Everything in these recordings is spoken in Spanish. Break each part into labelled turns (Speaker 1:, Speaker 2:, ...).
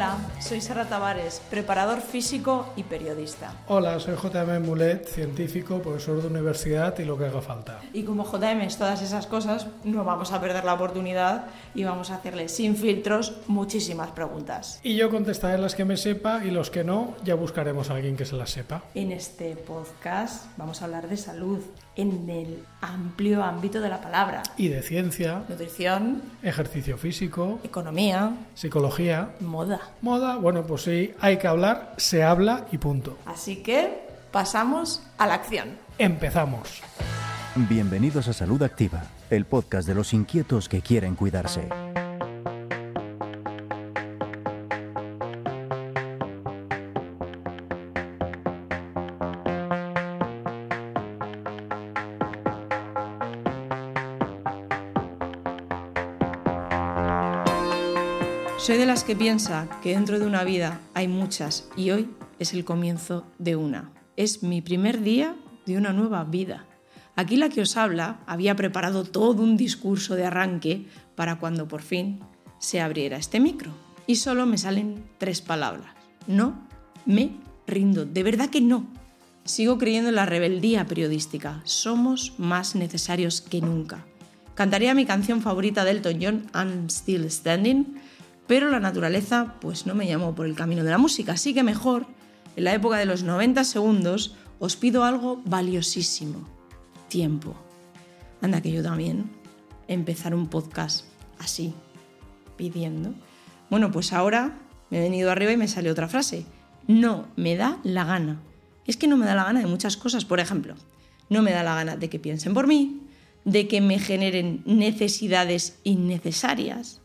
Speaker 1: Hola, soy Sara Tavares, preparador físico y periodista.
Speaker 2: Hola, soy JM Mulet, científico, profesor de universidad y lo que haga falta.
Speaker 1: Y como JM es todas esas cosas, no vamos a perder la oportunidad y vamos a hacerle sin filtros muchísimas preguntas.
Speaker 2: Y yo contestaré las que me sepa y los que no, ya buscaremos a alguien que se las sepa.
Speaker 1: En este podcast vamos a hablar de salud en el amplio ámbito de la palabra.
Speaker 2: Y de ciencia,
Speaker 1: Nutrición,
Speaker 2: ejercicio físico,
Speaker 1: economía,
Speaker 2: psicología,
Speaker 1: moda.
Speaker 2: moda. Bueno, pues sí, hay que hablar, se habla y punto.
Speaker 1: Así que pasamos a la acción.
Speaker 2: Empezamos.
Speaker 3: Bienvenidos a Salud Activa, el podcast de los inquietos que quieren cuidarse.
Speaker 1: Soy de las que piensa que dentro de una vida hay muchas y hoy es el comienzo de una. Es mi primer día de una nueva vida. Aquí la que os habla había preparado todo un discurso de arranque para cuando por fin se abriera este micro. Y solo me salen tres palabras. No me rindo. De verdad que no. Sigo creyendo en la rebeldía periodística. Somos más necesarios que nunca. Cantaría mi canción favorita de Elton John, I'm Still Standing, pero la naturaleza pues no me llamó por el camino de la música, así que mejor, en la época de los 90 segundos, os pido algo valiosísimo, tiempo. Anda que yo también empezar un podcast así, pidiendo. Bueno, pues ahora me he venido arriba y me sale otra frase. No me da la gana. Es que no me da la gana de muchas cosas. Por ejemplo, no me da la gana de que piensen por mí, de que me generen necesidades innecesarias,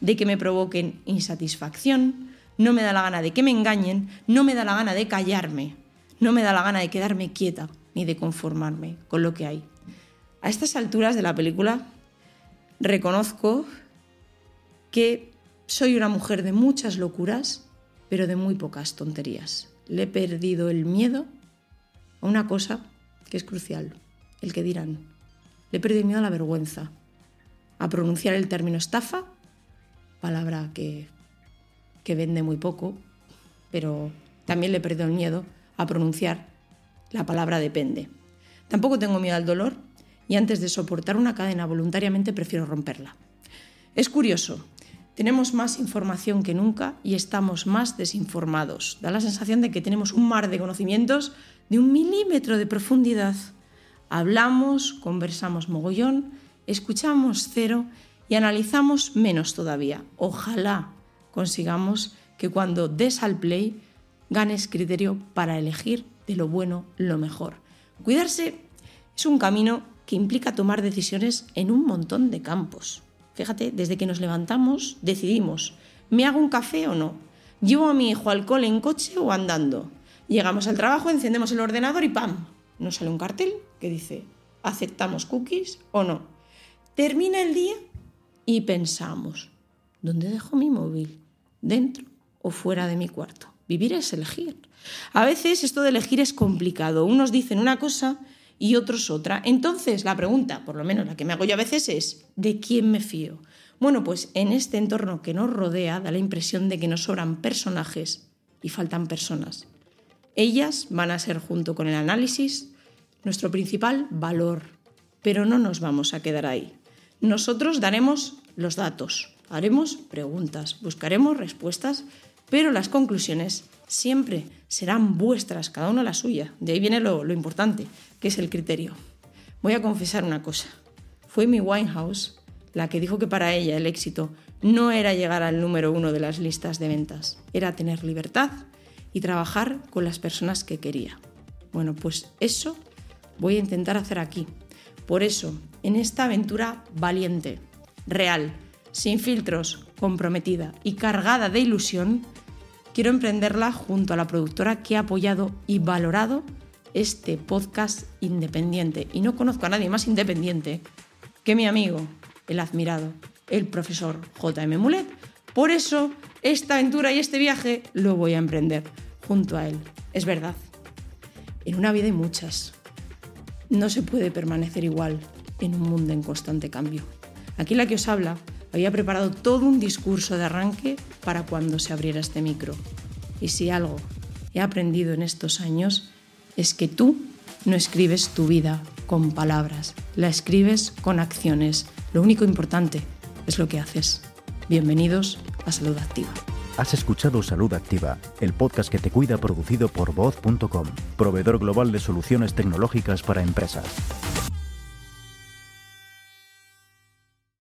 Speaker 1: de que me provoquen insatisfacción, no me da la gana de que me engañen, no me da la gana de callarme, no me da la gana de quedarme quieta ni de conformarme con lo que hay. A estas alturas de la película reconozco que soy una mujer de muchas locuras, pero de muy pocas tonterías. Le he perdido el miedo a una cosa que es crucial, el que dirán. Le he perdido el miedo a la vergüenza, a pronunciar el término estafa palabra que, que vende muy poco, pero también le he perdido el miedo a pronunciar la palabra depende. Tampoco tengo miedo al dolor y antes de soportar una cadena voluntariamente prefiero romperla. Es curioso, tenemos más información que nunca y estamos más desinformados. Da la sensación de que tenemos un mar de conocimientos de un milímetro de profundidad. Hablamos, conversamos mogollón, escuchamos cero y analizamos menos todavía. Ojalá consigamos que cuando des al play ganes criterio para elegir de lo bueno lo mejor. Cuidarse es un camino que implica tomar decisiones en un montón de campos. Fíjate, desde que nos levantamos decidimos, ¿me hago un café o no? ¿Llevo a mi hijo al cole en coche o andando? Llegamos al trabajo, encendemos el ordenador y ¡pam! Nos sale un cartel que dice, ¿aceptamos cookies o no? Termina el día y pensamos, ¿dónde dejo mi móvil? ¿Dentro o fuera de mi cuarto? Vivir es elegir. A veces esto de elegir es complicado. Unos dicen una cosa y otros otra. Entonces la pregunta, por lo menos la que me hago yo a veces es, ¿de quién me fío? Bueno, pues en este entorno que nos rodea da la impresión de que nos sobran personajes y faltan personas. Ellas van a ser, junto con el análisis, nuestro principal valor, pero no nos vamos a quedar ahí. Nosotros daremos los datos, haremos preguntas, buscaremos respuestas, pero las conclusiones siempre serán vuestras, cada uno la suya. De ahí viene lo, lo importante, que es el criterio. Voy a confesar una cosa. Fue mi Winehouse la que dijo que para ella el éxito no era llegar al número uno de las listas de ventas, era tener libertad y trabajar con las personas que quería. Bueno, pues eso voy a intentar hacer aquí. Por eso, en esta aventura valiente, real, sin filtros, comprometida y cargada de ilusión, quiero emprenderla junto a la productora que ha apoyado y valorado este podcast independiente. Y no conozco a nadie más independiente que mi amigo, el admirado, el profesor J.M. Mulet. Por eso, esta aventura y este viaje lo voy a emprender junto a él. Es verdad. En una vida hay muchas. No se puede permanecer igual en un mundo en constante cambio. Aquí la que os habla Había preparado todo un discurso de arranque para cuando se abriera este micro. Y si algo he aprendido en estos años es que tú no escribes tu vida con palabras, la escribes con acciones. Lo único importante es lo que haces. Bienvenidos a Salud Activa.
Speaker 3: Has escuchado Salud Activa, el podcast que te cuida producido por voz.com, proveedor global de soluciones tecnológicas para empresas.